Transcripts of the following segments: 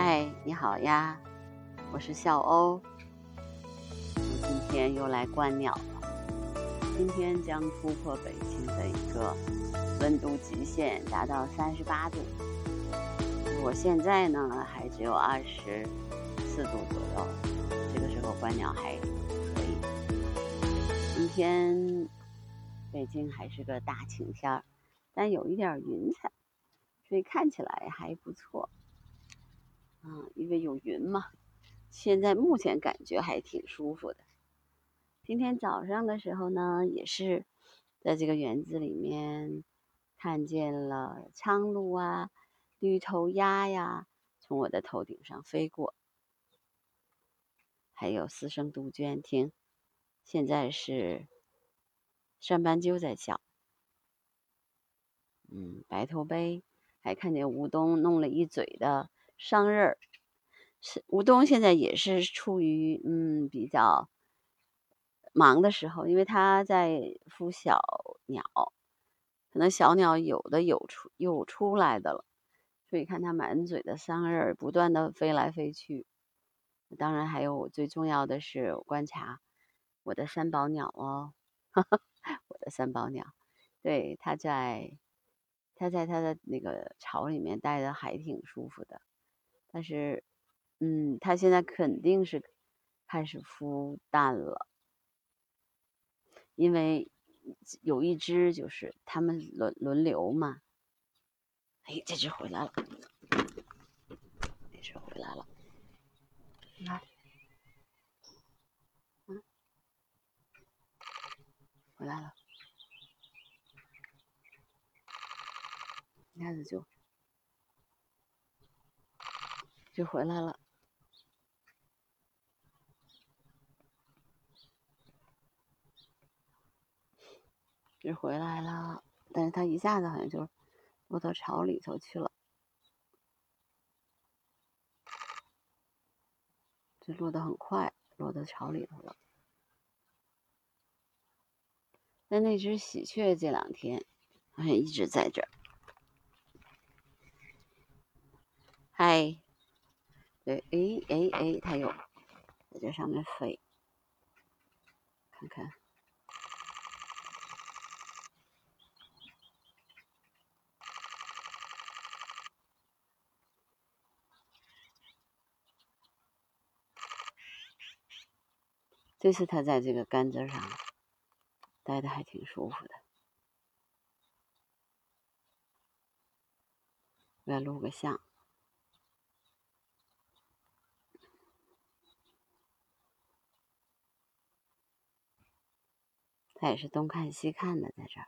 嗨，你好呀，我是小欧。我今天又来观鸟了。今天将突破北京的一个温度极限，达到三十八度。我现在呢，还只有二十四度左右，这个时候观鸟还可以。今天北京还是个大晴天儿，但有一点云彩，所以看起来还不错。嗯，因为有云嘛，现在目前感觉还挺舒服的。今天早上的时候呢，也是在这个园子里面看见了苍鹭啊、绿头鸭呀，从我的头顶上飞过，还有四声杜鹃。听，现在是山斑鸠在叫。嗯，白头鹎，还看见吴东弄了一嘴的。桑葚儿是吴东，现在也是处于嗯比较忙的时候，因为他在孵小鸟，可能小鸟有的有出有出来的了，所以看他满嘴的桑葚儿不断的飞来飞去。当然还有最重要的是观察我的三宝鸟哦，我的三宝鸟，对，它在它在它的那个巢里面待的还挺舒服的。但是，嗯，它现在肯定是开始孵蛋了，因为有一只就是他们轮轮流嘛。哎，这只回来了，这只回来了，来，嗯，回来了，一下子就。就回来了，就回来了，但是他一下子好像就落到巢里头去了，就落得很快，落到巢里头了。但那只喜鹊这两天好像一直在这儿，嗨。对，哎哎哎，它有在这上面飞，看看，这次它在这个杆子上待的还挺舒服的，来录个像。他也是东看西看的，在这儿。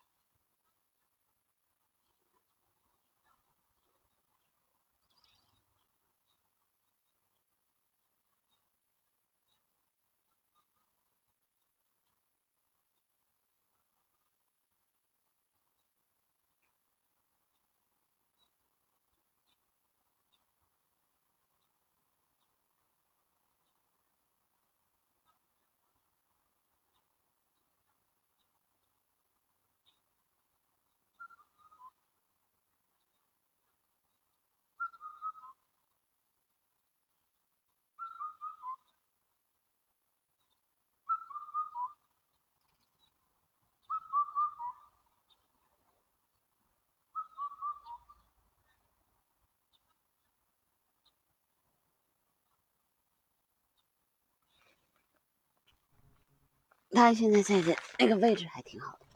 他现在在这那个位置还挺好的，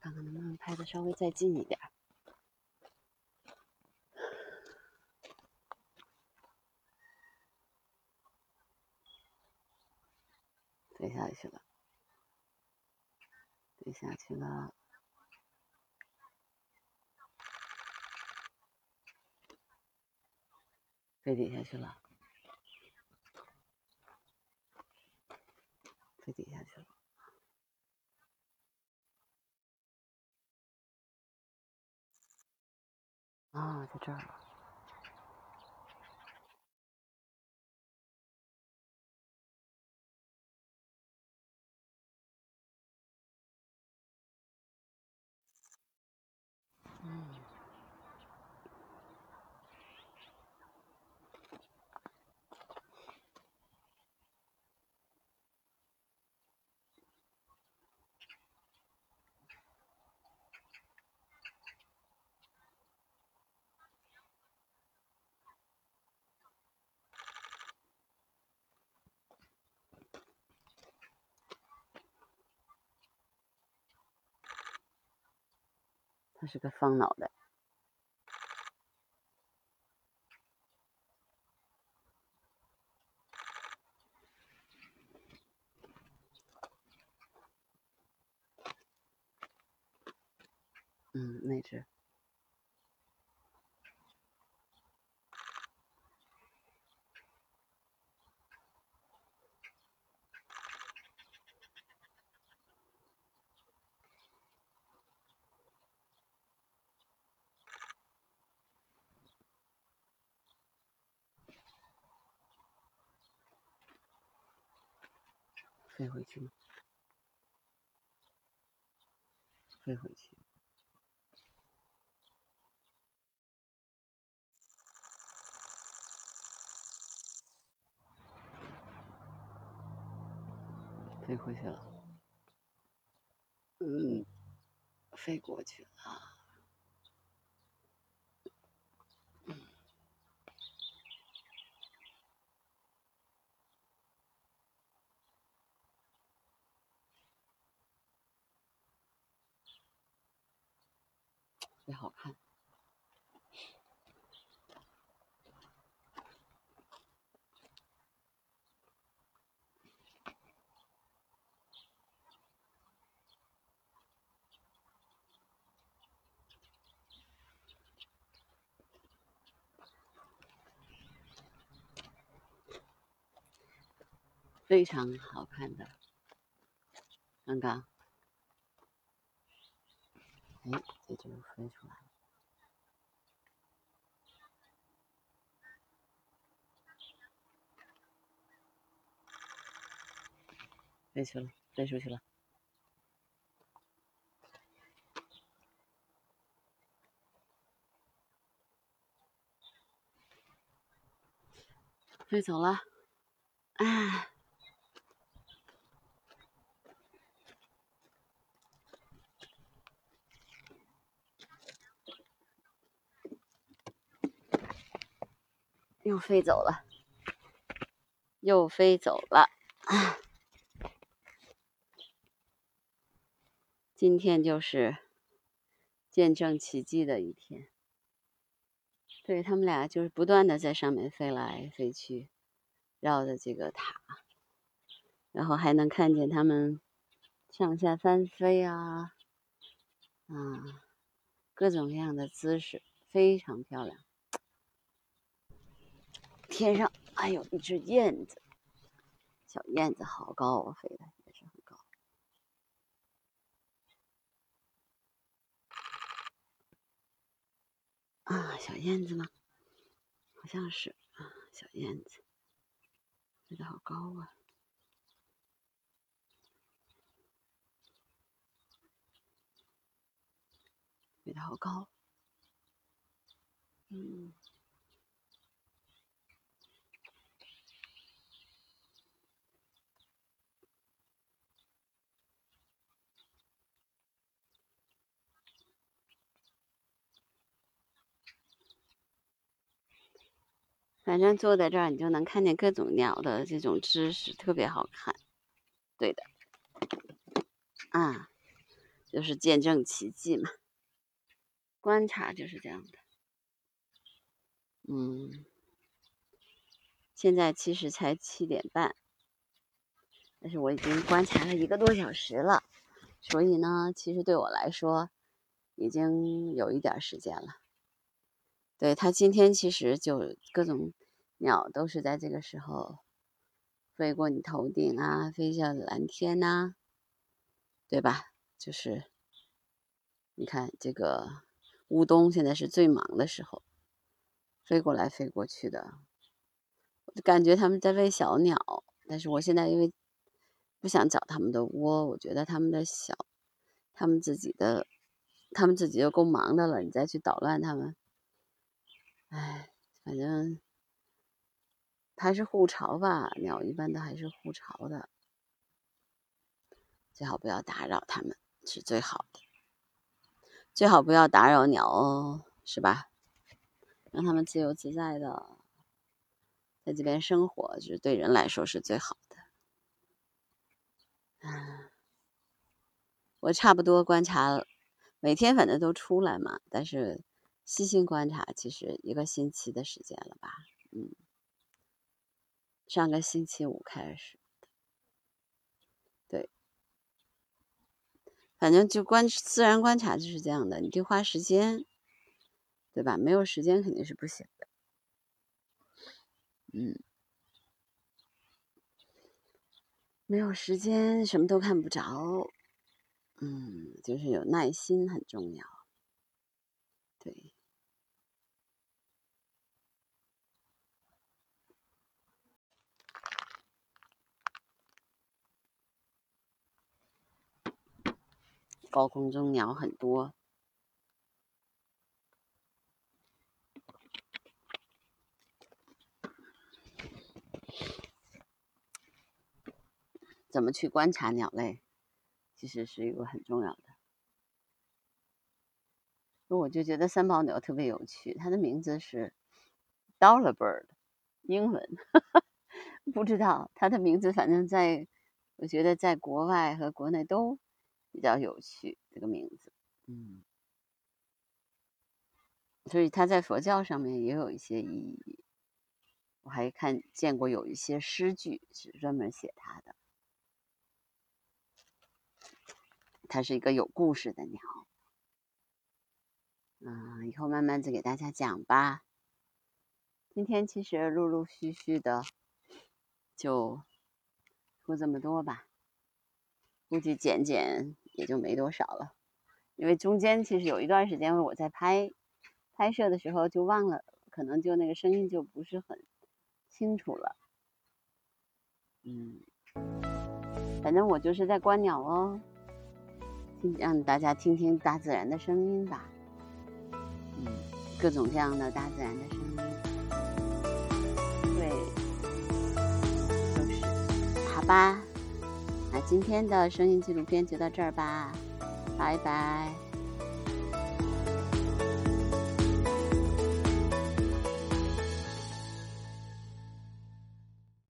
看看能不能拍的稍微再近一点。飞下去了，飞下去了，飞底下去了。飞底下去了，啊，在这儿。它是个方脑袋。嗯，那只。飞回去吗？飞回去。飞回去了。嗯，飞过去了。也好看，非常好看的，刚刚。哎，这就飞出来了，飞去了，飞出去了，飞走了，哎。又飞走了，又飞走了。今天就是见证奇迹的一天。对他们俩就是不断的在上面飞来飞去，绕着这个塔，然后还能看见他们上下翻飞啊，啊，各种各样的姿势，非常漂亮。天上还有一只燕子，小燕子好高啊，飞的也是很高。啊，小燕子吗？好像是啊，小燕子飞的好高啊，飞的好高，嗯。反正坐在这儿，你就能看见各种鸟的这种姿势，特别好看。对的，啊，就是见证奇迹嘛。观察就是这样的。嗯，现在其实才七点半，但是我已经观察了一个多小时了，所以呢，其实对我来说，已经有一点时间了。对他今天其实就各种鸟都是在这个时候飞过你头顶啊，飞向蓝天呐，对吧？就是你看这个乌冬现在是最忙的时候，飞过来飞过去的，我就感觉他们在喂小鸟。但是我现在因为不想找他们的窝，我觉得他们的小，他们自己的，他们自己就够忙的了，你再去捣乱他们。哎，反正还是护巢吧。鸟一般都还是护巢的，最好不要打扰它们是最好的。最好不要打扰鸟哦，是吧？让它们自由自在的在这边生活，就是对人来说是最好的。嗯，我差不多观察每天反正都出来嘛，但是细心观察，其实一个星期的时间了吧，嗯，上个星期五开始，对，反正就观自然观察就是这样的，你得花时间，对吧？没有时间肯定是不行的，嗯，没有时间什么都看不着。嗯，就是有耐心很重要，对。高空中鸟很多，怎么去观察鸟类？其实是一个很重要的，我就觉得三宝鸟特别有趣，它的名字是 Dollar Bird，英文，不知道它的名字，反正在我觉得在国外和国内都比较有趣，这个名字，嗯，所以它在佛教上面也有一些意义，我还看见过有一些诗句是专门写它的。它是一个有故事的鸟，嗯，以后慢慢再给大家讲吧。今天其实陆陆续续的就说这么多吧，估计剪剪也就没多少了，因为中间其实有一段时间我在拍拍摄的时候就忘了，可能就那个声音就不是很清楚了。嗯，反正我就是在观鸟哦。让大家听听大自然的声音吧，嗯，各种各样的大自然的声音，对，就是好吧。那今天的声音纪录片就到这儿吧，拜拜。